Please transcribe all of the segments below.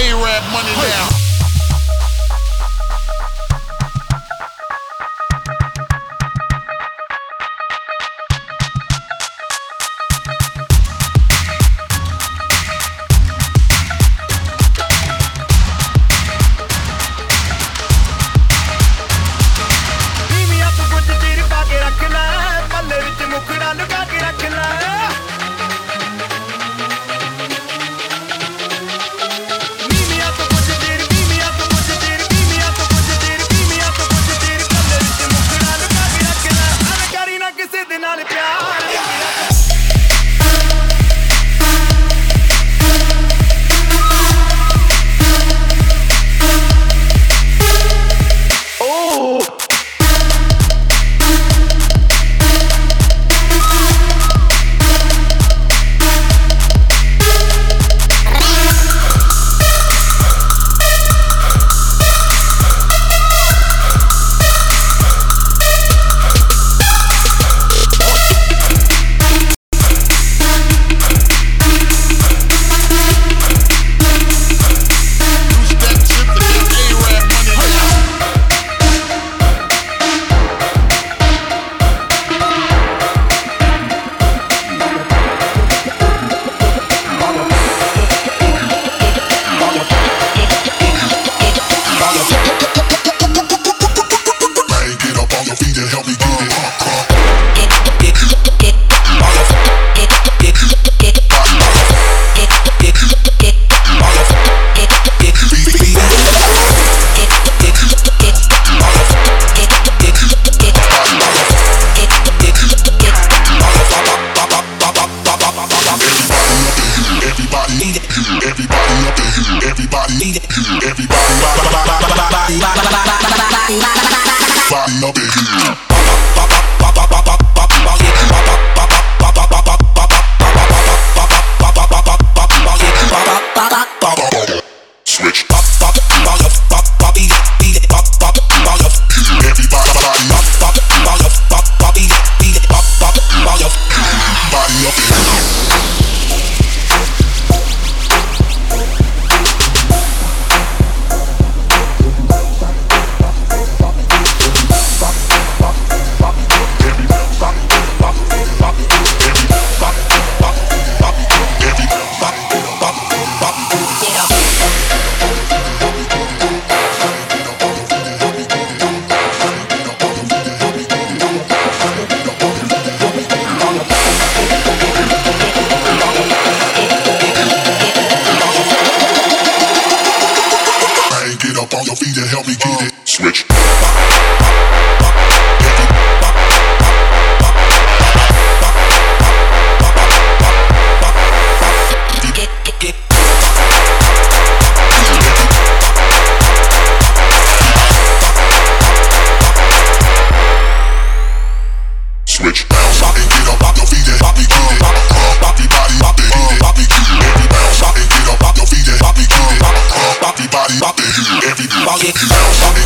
A-Rap money now. house.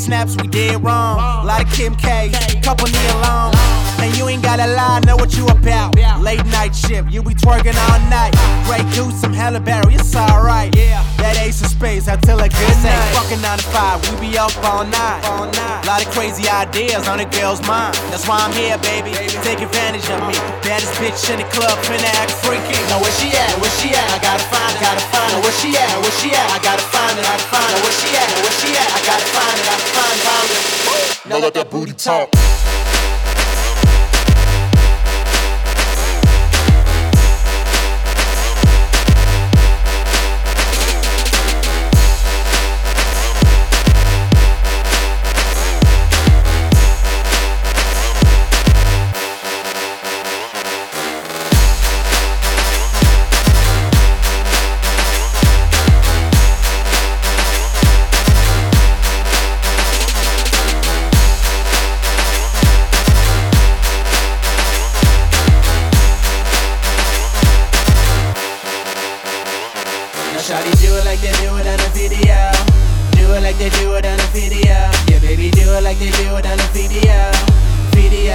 Snaps we did wrong. A Lot of Kim K, couple Nia Long. And you ain't gotta lie, know what you about. Late night shift, you be twerking all night. Great goose, some hella barrel, it's alright. That ace of space, I tell a good night. Fucking 9 to 5, we be up all night. Lot of crazy ideas on a girl's mind. That's why I'm here, baby. Take advantage of me. Baddest bitch in the club, finna act freaky. Know where she at? Where she at? I gotta find it, gotta find it. Where she at? Where she at? I gotta find it, I gotta find it. Where she at? Where she at? I gotta find it, I gotta find it, find it. Now let that booty talk. Shawty do it like they do it on a video. Do it like they do it on a video. Yeah, baby, do it like they do it on a video. Video,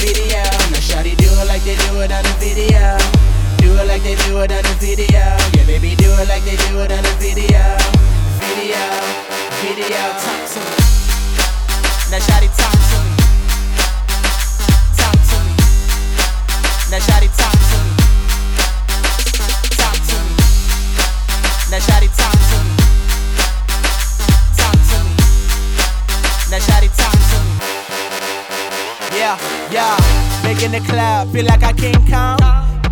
video. Now shawty do it like they do it on a video. Do it like they do it on a video. Yeah, baby, do it like they do it on a video. Video, video. Talk to me. Now shawty talk to me. Talk to me. Now shawty talk. Now, shawty, talk to me. Talk to me. Now, shawty, talk to me. Yeah, yeah. Big in the club, feel like I King Kong.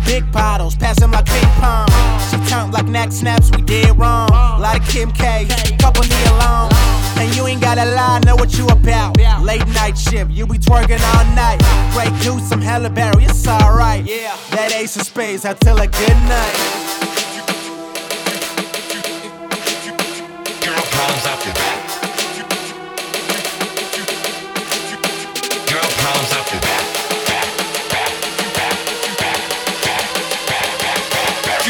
Big bottles, pass 'em like ping pong. She count like neck snaps, we did wrong. Lot of Kim K, couple knee alone. And you ain't gotta lie, know what you about. Late night shift, you be twerking all night. Great goose, some hella berry, it's alright. Yeah, that ace of spades, I tell a good night.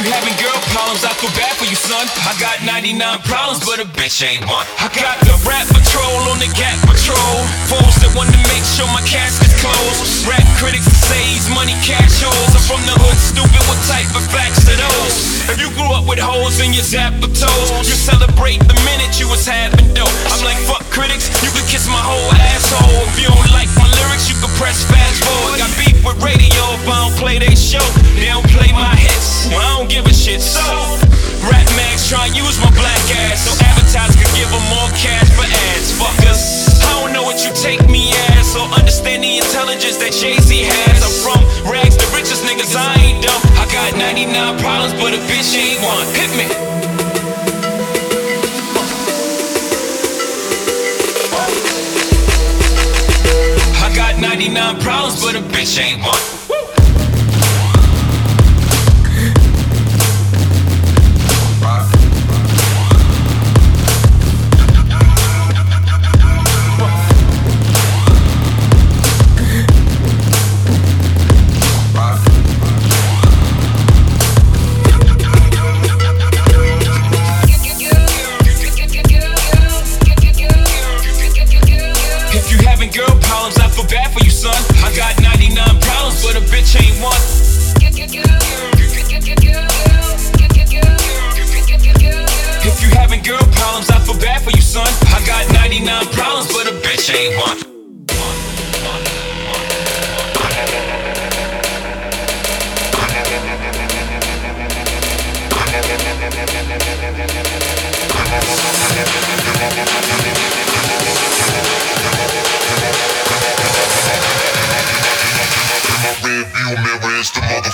Having girl problems? I feel bad for you, son. I got 99 problems, but a bitch ain't one. I got the rap patrol on the gap patrol. Fools that want to make sure my casket's closed. Rap critics he's money cash holes. I'm from the hood, stupid. What type of facts are those? If you grew up with hoes in your zapper toes, you celebrate the minute you was having dough. I'm like, fuck critics, you could kiss my whole asshole. If you don't like my lyrics, you can press fast forward. Got beef with radio if I don't play they show. They don't play my hits, well, I don't give a shit. So, rap mags try and use my black ass so advertisers could give them more intelligence that Jay Z has. I'm from rags, the richest niggas, I ain't dumb. I got 99 problems, but a bitch ain't one. Hit me. I got 99 problems, but a bitch ain't one.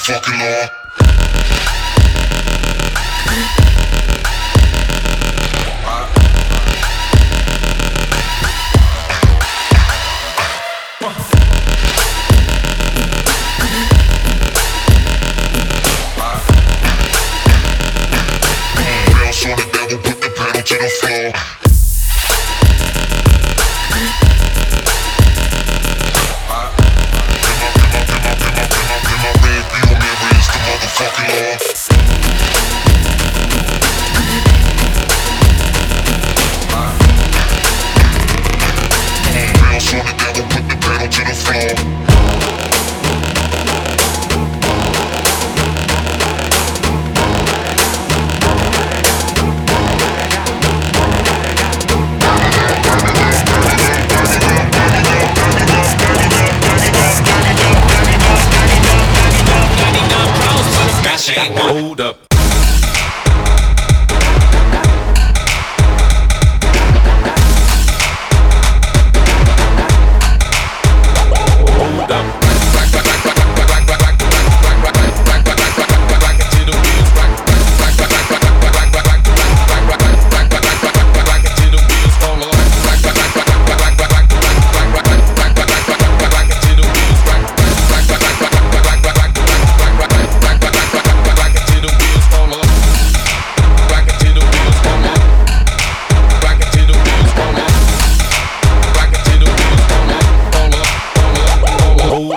Motherfucking law.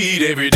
read every